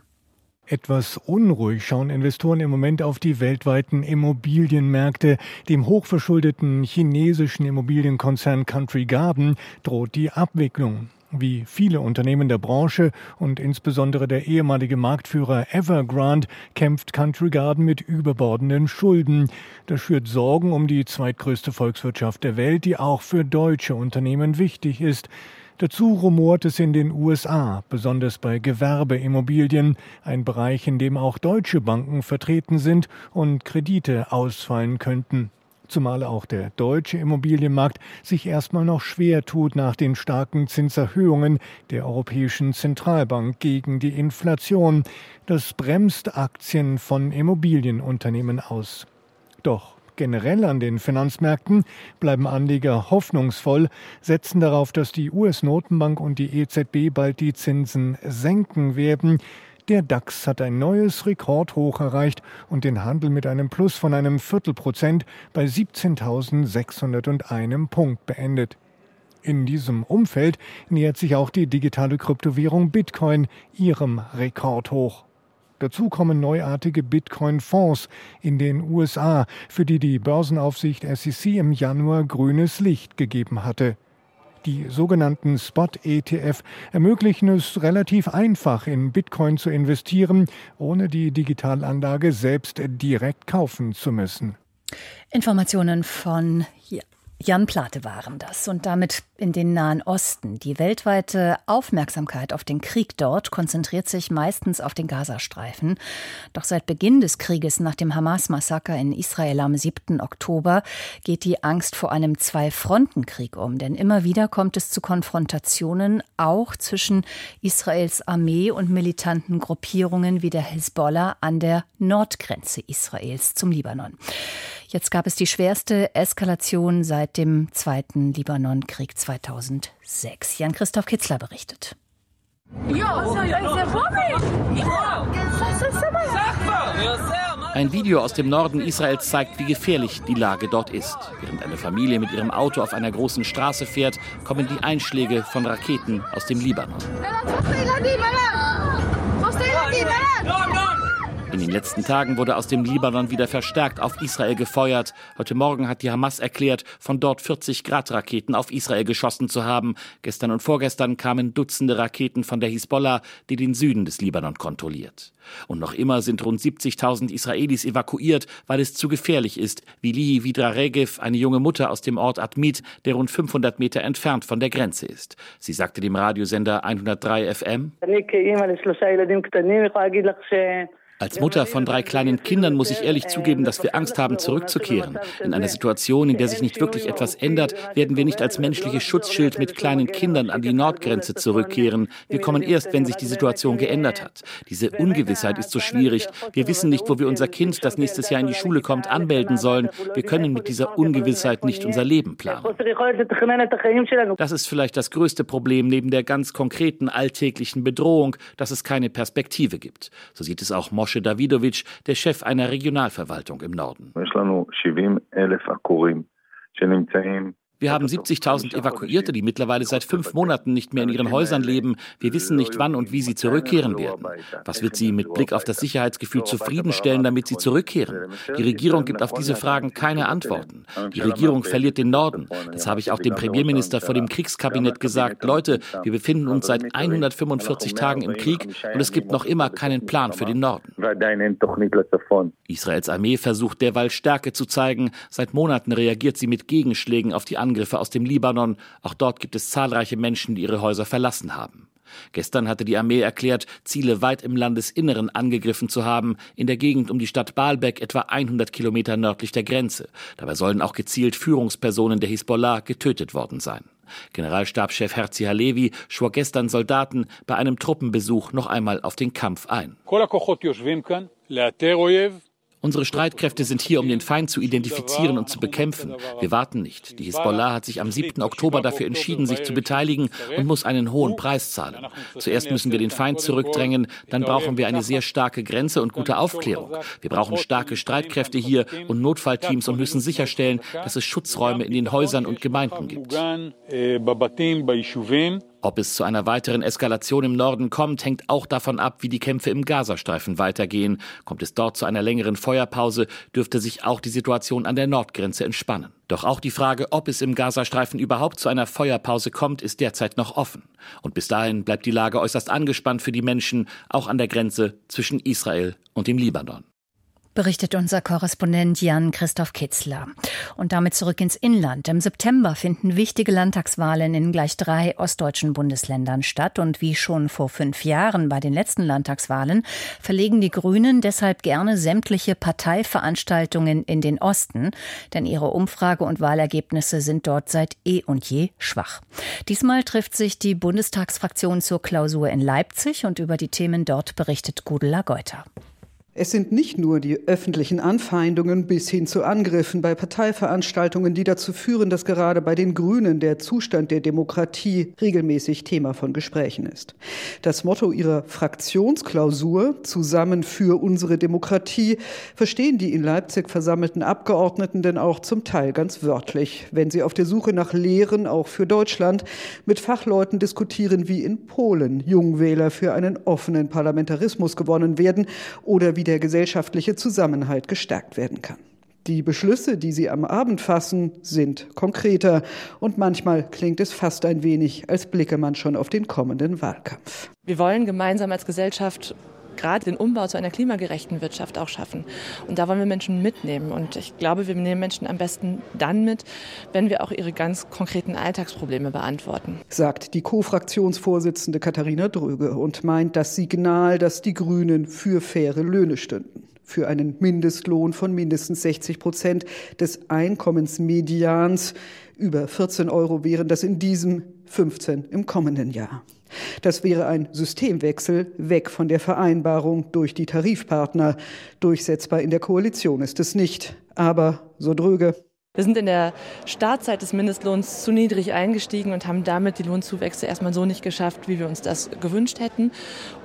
Etwas unruhig schauen Investoren im Moment auf die weltweiten Immobilienmärkte. Dem hochverschuldeten chinesischen Immobilienkonzern Country Garden droht die Abwicklung. Wie viele Unternehmen der Branche und insbesondere der ehemalige Marktführer Evergrande kämpft Country Garden mit überbordenden Schulden. Das schürt Sorgen um die zweitgrößte Volkswirtschaft der Welt, die auch für deutsche Unternehmen wichtig ist. Dazu rumort es in den USA, besonders bei Gewerbeimmobilien, ein Bereich, in dem auch deutsche Banken vertreten sind und Kredite ausfallen könnten. Zumal auch der deutsche Immobilienmarkt sich erstmal noch schwer tut nach den starken Zinserhöhungen der Europäischen Zentralbank gegen die Inflation. Das bremst Aktien von Immobilienunternehmen aus. Doch generell an den Finanzmärkten bleiben Anleger hoffnungsvoll, setzen darauf, dass die US-Notenbank und die EZB bald die Zinsen senken werden. Der DAX hat ein neues Rekordhoch erreicht und den Handel mit einem Plus von einem Viertelprozent bei 17.601 Punkt beendet. In diesem Umfeld nähert sich auch die digitale Kryptowährung Bitcoin ihrem Rekordhoch. Dazu kommen neuartige Bitcoin-Fonds in den USA, für die die Börsenaufsicht SEC im Januar grünes Licht gegeben hatte. Die sogenannten Spot-ETF ermöglichen es relativ einfach, in Bitcoin zu investieren, ohne die Digitalanlage selbst direkt kaufen zu müssen. Informationen von Jan Plate waren das und damit in den Nahen Osten. Die weltweite Aufmerksamkeit auf den Krieg dort konzentriert sich meistens auf den Gazastreifen. Doch seit Beginn des Krieges nach dem Hamas-Massaker in Israel am 7. Oktober geht die Angst vor einem Zwei-Fronten-Krieg um. Denn immer wieder kommt es zu Konfrontationen, auch zwischen Israels Armee und militanten Gruppierungen wie der Hezbollah an der Nordgrenze Israels zum Libanon. Jetzt gab es die schwerste Eskalation seit dem zweiten Libanonkrieg 2006. Jan-Christoph Kitzler berichtet. Ein Video aus dem Norden Israels zeigt, wie gefährlich die Lage dort ist. Während eine Familie mit ihrem Auto auf einer großen Straße fährt, kommen die Einschläge von Raketen aus dem Libanon. In den letzten Tagen wurde aus dem Libanon wieder verstärkt auf Israel gefeuert. Heute Morgen hat die Hamas erklärt, von dort 40 Grad Raketen auf Israel geschossen zu haben. Gestern und vorgestern kamen Dutzende Raketen von der Hisbollah, die den Süden des Libanon kontrolliert. Und noch immer sind rund 70.000 Israelis evakuiert, weil es zu gefährlich ist, wie Lihi Vidra Regev, eine junge Mutter aus dem Ort Admit, der rund 500 Meter entfernt von der Grenze ist. Sie sagte dem Radiosender 103 FM, als Mutter von drei kleinen Kindern muss ich ehrlich zugeben, dass wir Angst haben, zurückzukehren. In einer Situation, in der sich nicht wirklich etwas ändert, werden wir nicht als menschliches Schutzschild mit kleinen Kindern an die Nordgrenze zurückkehren. Wir kommen erst, wenn sich die Situation geändert hat. Diese Ungewissheit ist so schwierig. Wir wissen nicht, wo wir unser Kind, das nächstes Jahr in die Schule kommt, anmelden sollen. Wir können mit dieser Ungewissheit nicht unser Leben planen. Das ist vielleicht das größte Problem neben der ganz konkreten alltäglichen Bedrohung, dass es keine Perspektive gibt. So sieht es auch Mosche Mosche Davidowitsch, der Chef einer Regionalverwaltung im Norden. Wir haben 70.000 Evakuierte, die mittlerweile seit fünf Monaten nicht mehr in ihren Häusern leben. Wir wissen nicht, wann und wie sie zurückkehren werden. Was wird sie mit Blick auf das Sicherheitsgefühl zufriedenstellen, damit sie zurückkehren? Die Regierung gibt auf diese Fragen keine Antworten. Die Regierung verliert den Norden. Das habe ich auch dem Premierminister vor dem Kriegskabinett gesagt. Leute, wir befinden uns seit 145 Tagen im Krieg und es gibt noch immer keinen Plan für den Norden. Israels Armee versucht derweil Stärke zu zeigen. Seit Monaten reagiert sie mit Gegenschlägen auf die Angriffe aus dem Libanon. Auch dort gibt es zahlreiche Menschen, die ihre Häuser verlassen haben. Gestern hatte die Armee erklärt, Ziele weit im Landesinneren angegriffen zu haben, in der Gegend um die Stadt Baalbek etwa 100 Kilometer nördlich der Grenze. Dabei sollen auch gezielt Führungspersonen der Hisbollah getötet worden sein. Generalstabschef Herzi Halevi schwor gestern Soldaten bei einem Truppenbesuch noch einmal auf den Kampf ein. Unsere Streitkräfte sind hier, um den Feind zu identifizieren und zu bekämpfen. Wir warten nicht. Die Hisbollah hat sich am 7. Oktober dafür entschieden, sich zu beteiligen und muss einen hohen Preis zahlen. Zuerst müssen wir den Feind zurückdrängen, dann brauchen wir eine sehr starke Grenze und gute Aufklärung. Wir brauchen starke Streitkräfte hier und Notfallteams und müssen sicherstellen, dass es Schutzräume in den Häusern und Gemeinden gibt. Ob es zu einer weiteren Eskalation im Norden kommt, hängt auch davon ab, wie die Kämpfe im Gazastreifen weitergehen. Kommt es dort zu einer längeren Feuerpause, dürfte sich auch die Situation an der Nordgrenze entspannen. Doch auch die Frage, ob es im Gazastreifen überhaupt zu einer Feuerpause kommt, ist derzeit noch offen. Und bis dahin bleibt die Lage äußerst angespannt für die Menschen, auch an der Grenze zwischen Israel und dem Libanon berichtet unser Korrespondent Jan Christoph Kitzler. Und damit zurück ins Inland. Im September finden wichtige Landtagswahlen in gleich drei ostdeutschen Bundesländern statt. Und wie schon vor fünf Jahren bei den letzten Landtagswahlen verlegen die Grünen deshalb gerne sämtliche Parteiveranstaltungen in den Osten, denn ihre Umfrage- und Wahlergebnisse sind dort seit eh und je schwach. Diesmal trifft sich die Bundestagsfraktion zur Klausur in Leipzig und über die Themen dort berichtet Gudela Geuter. Es sind nicht nur die öffentlichen Anfeindungen bis hin zu Angriffen bei Parteiveranstaltungen, die dazu führen, dass gerade bei den Grünen der Zustand der Demokratie regelmäßig Thema von Gesprächen ist. Das Motto ihrer Fraktionsklausur Zusammen für unsere Demokratie verstehen die in Leipzig versammelten Abgeordneten denn auch zum Teil ganz wörtlich, wenn sie auf der Suche nach Lehren auch für Deutschland mit Fachleuten diskutieren, wie in Polen Jungwähler für einen offenen Parlamentarismus gewonnen werden oder wie wie der gesellschaftliche Zusammenhalt gestärkt werden kann. Die Beschlüsse, die sie am Abend fassen, sind konkreter und manchmal klingt es fast ein wenig, als blicke man schon auf den kommenden Wahlkampf. Wir wollen gemeinsam als Gesellschaft gerade den Umbau zu einer klimagerechten Wirtschaft auch schaffen. Und da wollen wir Menschen mitnehmen. Und ich glaube, wir nehmen Menschen am besten dann mit, wenn wir auch ihre ganz konkreten Alltagsprobleme beantworten. Sagt die Co-Fraktionsvorsitzende Katharina Dröge und meint das Signal, dass die Grünen für faire Löhne stünden für einen Mindestlohn von mindestens 60 Prozent des Einkommensmedians. Über 14 Euro wären das in diesem 15 im kommenden Jahr. Das wäre ein Systemwechsel weg von der Vereinbarung durch die Tarifpartner. Durchsetzbar in der Koalition ist es nicht. Aber, so dröge, wir sind in der Startzeit des Mindestlohns zu niedrig eingestiegen und haben damit die Lohnzuwächse erstmal so nicht geschafft, wie wir uns das gewünscht hätten.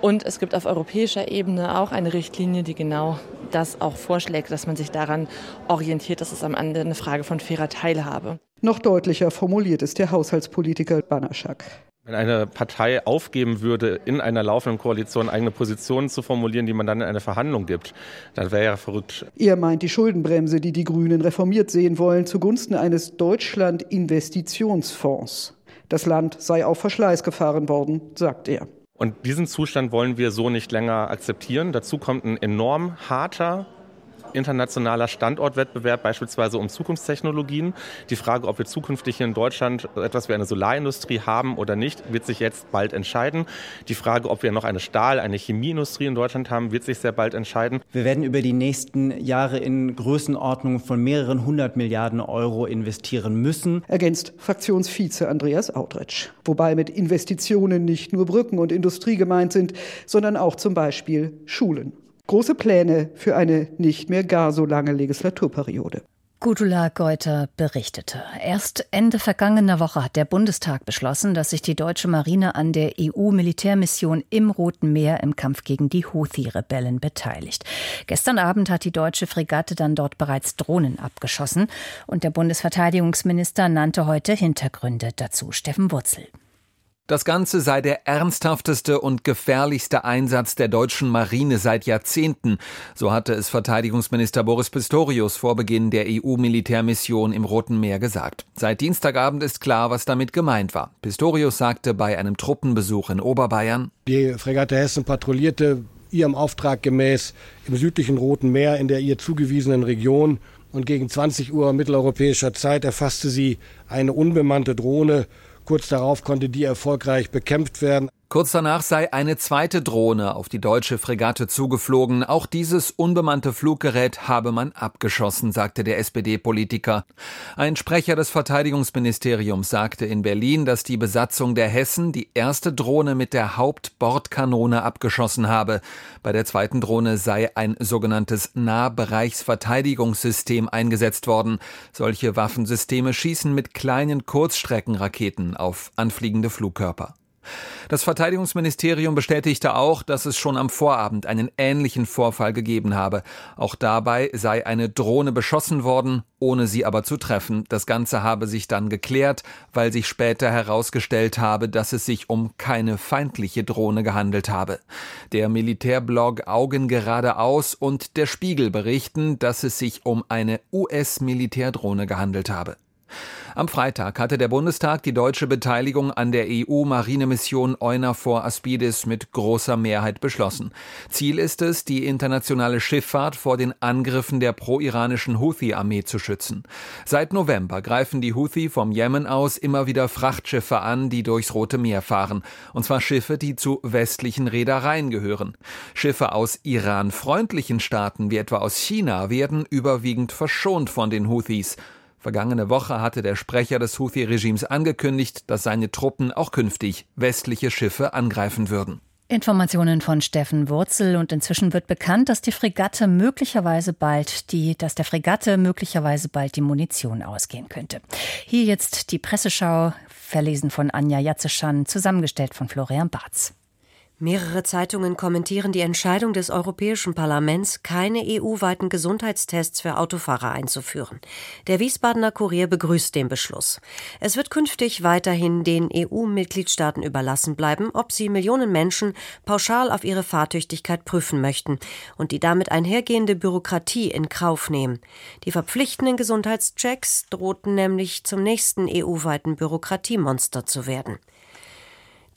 Und es gibt auf europäischer Ebene auch eine Richtlinie, die genau das auch vorschlägt, dass man sich daran orientiert, dass es am Ende eine Frage von fairer Teilhabe. Noch deutlicher formuliert ist der Haushaltspolitiker Banaschak. Wenn eine Partei aufgeben würde, in einer laufenden Koalition eigene Positionen zu formulieren, die man dann in eine Verhandlung gibt, dann wäre ja verrückt. Er meint die Schuldenbremse, die die Grünen reformiert sehen wollen, zugunsten eines Deutschland-Investitionsfonds. Das Land sei auf Verschleiß gefahren worden, sagt er. Und diesen Zustand wollen wir so nicht länger akzeptieren. Dazu kommt ein enorm harter internationaler Standortwettbewerb, beispielsweise um Zukunftstechnologien. Die Frage, ob wir zukünftig hier in Deutschland etwas wie eine Solarindustrie haben oder nicht, wird sich jetzt bald entscheiden. Die Frage, ob wir noch eine Stahl-, eine Chemieindustrie in Deutschland haben, wird sich sehr bald entscheiden. Wir werden über die nächsten Jahre in Größenordnung von mehreren hundert Milliarden Euro investieren müssen. Ergänzt Fraktionsvize Andreas Audretsch. Wobei mit Investitionen nicht nur Brücken und Industrie gemeint sind, sondern auch zum Beispiel Schulen. Große Pläne für eine nicht mehr gar so lange Legislaturperiode. Gudula Geuter berichtete. Erst Ende vergangener Woche hat der Bundestag beschlossen, dass sich die deutsche Marine an der EU-Militärmission im Roten Meer im Kampf gegen die Houthi-Rebellen beteiligt. Gestern Abend hat die deutsche Fregatte dann dort bereits Drohnen abgeschossen und der Bundesverteidigungsminister nannte heute Hintergründe dazu. Steffen Wurzel. Das Ganze sei der ernsthafteste und gefährlichste Einsatz der deutschen Marine seit Jahrzehnten, so hatte es Verteidigungsminister Boris Pistorius vor Beginn der EU-Militärmission im Roten Meer gesagt. Seit Dienstagabend ist klar, was damit gemeint war. Pistorius sagte bei einem Truppenbesuch in Oberbayern, Die Fregatte Hessen patrouillierte ihrem Auftrag gemäß im südlichen Roten Meer in der ihr zugewiesenen Region und gegen 20 Uhr mitteleuropäischer Zeit erfasste sie eine unbemannte Drohne Kurz darauf konnte die erfolgreich bekämpft werden. Kurz danach sei eine zweite Drohne auf die deutsche Fregatte zugeflogen. Auch dieses unbemannte Fluggerät habe man abgeschossen, sagte der SPD-Politiker. Ein Sprecher des Verteidigungsministeriums sagte in Berlin, dass die Besatzung der Hessen die erste Drohne mit der Hauptbordkanone abgeschossen habe. Bei der zweiten Drohne sei ein sogenanntes Nahbereichsverteidigungssystem eingesetzt worden. Solche Waffensysteme schießen mit kleinen Kurzstreckenraketen auf anfliegende Flugkörper. Das Verteidigungsministerium bestätigte auch, dass es schon am Vorabend einen ähnlichen Vorfall gegeben habe. Auch dabei sei eine Drohne beschossen worden, ohne sie aber zu treffen. Das Ganze habe sich dann geklärt, weil sich später herausgestellt habe, dass es sich um keine feindliche Drohne gehandelt habe. Der Militärblog Augen geradeaus und der Spiegel berichten, dass es sich um eine US-Militärdrohne gehandelt habe. Am Freitag hatte der Bundestag die deutsche Beteiligung an der EU-Marinemission EUNAVFOR Aspidis mit großer Mehrheit beschlossen. Ziel ist es, die internationale Schifffahrt vor den Angriffen der pro-iranischen Houthi-Armee zu schützen. Seit November greifen die Houthi vom Jemen aus immer wieder Frachtschiffe an, die durchs Rote Meer fahren. Und zwar Schiffe, die zu westlichen Reedereien gehören. Schiffe aus Iran-freundlichen Staaten, wie etwa aus China, werden überwiegend verschont von den Houthis. Vergangene Woche hatte der Sprecher des Houthi-Regimes angekündigt, dass seine Truppen auch künftig westliche Schiffe angreifen würden. Informationen von Steffen Wurzel und inzwischen wird bekannt, dass die Fregatte möglicherweise bald die, dass der Fregatte möglicherweise bald die Munition ausgehen könnte. Hier jetzt die Presseschau, verlesen von Anja Jatzeschan, zusammengestellt von Florian Barz. Mehrere Zeitungen kommentieren die Entscheidung des Europäischen Parlaments, keine EU-weiten Gesundheitstests für Autofahrer einzuführen. Der Wiesbadener Kurier begrüßt den Beschluss. Es wird künftig weiterhin den EU-Mitgliedstaaten überlassen bleiben, ob sie Millionen Menschen pauschal auf ihre Fahrtüchtigkeit prüfen möchten und die damit einhergehende Bürokratie in Kauf nehmen. Die verpflichtenden Gesundheitschecks drohten nämlich zum nächsten EU-weiten Bürokratiemonster zu werden.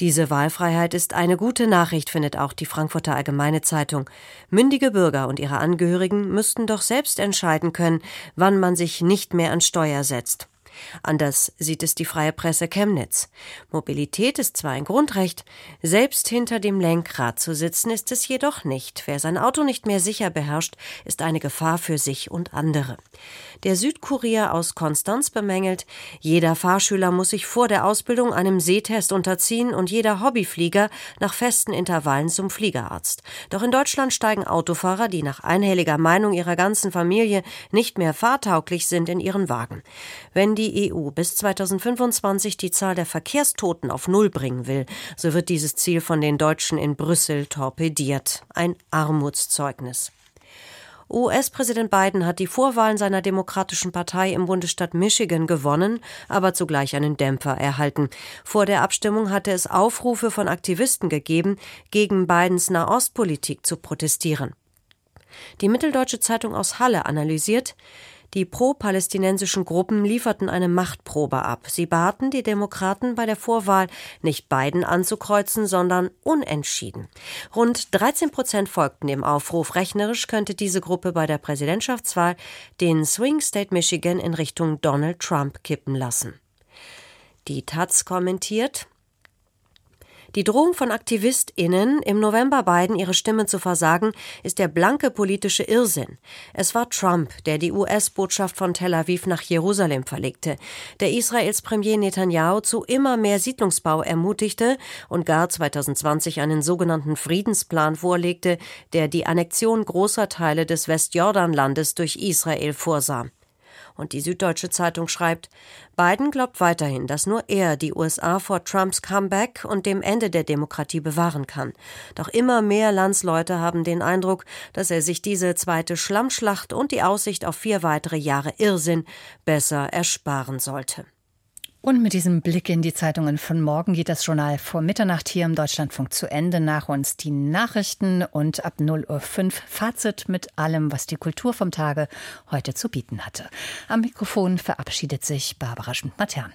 Diese Wahlfreiheit ist eine gute Nachricht, findet auch die Frankfurter Allgemeine Zeitung. Mündige Bürger und ihre Angehörigen müssten doch selbst entscheiden können, wann man sich nicht mehr an Steuer setzt. Anders sieht es die freie Presse Chemnitz. Mobilität ist zwar ein Grundrecht, selbst hinter dem Lenkrad zu sitzen ist es jedoch nicht. Wer sein Auto nicht mehr sicher beherrscht, ist eine Gefahr für sich und andere. Der Südkurier aus Konstanz bemängelt, jeder Fahrschüler muss sich vor der Ausbildung einem Sehtest unterziehen und jeder Hobbyflieger nach festen Intervallen zum Fliegerarzt. Doch in Deutschland steigen Autofahrer, die nach einhelliger Meinung ihrer ganzen Familie nicht mehr fahrtauglich sind, in ihren Wagen. Wenn die EU bis 2025 die Zahl der Verkehrstoten auf Null bringen will, so wird dieses Ziel von den Deutschen in Brüssel torpediert. Ein Armutszeugnis. US-Präsident Biden hat die Vorwahlen seiner Demokratischen Partei im Bundesstaat Michigan gewonnen, aber zugleich einen Dämpfer erhalten. Vor der Abstimmung hatte es Aufrufe von Aktivisten gegeben, gegen Bidens Nahostpolitik zu protestieren. Die Mitteldeutsche Zeitung aus Halle analysiert, die pro-palästinensischen Gruppen lieferten eine Machtprobe ab. Sie baten die Demokraten bei der Vorwahl nicht Biden anzukreuzen, sondern unentschieden. Rund 13 Prozent folgten dem Aufruf. Rechnerisch könnte diese Gruppe bei der Präsidentschaftswahl den Swing State Michigan in Richtung Donald Trump kippen lassen. Die Taz kommentiert, die Drohung von AktivistInnen, im November Biden ihre Stimme zu versagen, ist der blanke politische Irrsinn. Es war Trump, der die US-Botschaft von Tel Aviv nach Jerusalem verlegte, der Israels Premier Netanyahu zu immer mehr Siedlungsbau ermutigte und gar 2020 einen sogenannten Friedensplan vorlegte, der die Annexion großer Teile des Westjordanlandes durch Israel vorsah. Und die Süddeutsche Zeitung schreibt, Biden glaubt weiterhin, dass nur er die USA vor Trumps Comeback und dem Ende der Demokratie bewahren kann. Doch immer mehr Landsleute haben den Eindruck, dass er sich diese zweite Schlammschlacht und die Aussicht auf vier weitere Jahre Irrsinn besser ersparen sollte. Und mit diesem Blick in die Zeitungen von morgen geht das Journal vor Mitternacht hier im Deutschlandfunk zu Ende. Nach uns die Nachrichten und ab 0.05 Uhr Fazit mit allem, was die Kultur vom Tage heute zu bieten hatte. Am Mikrofon verabschiedet sich Barbara Schmidt-Matern.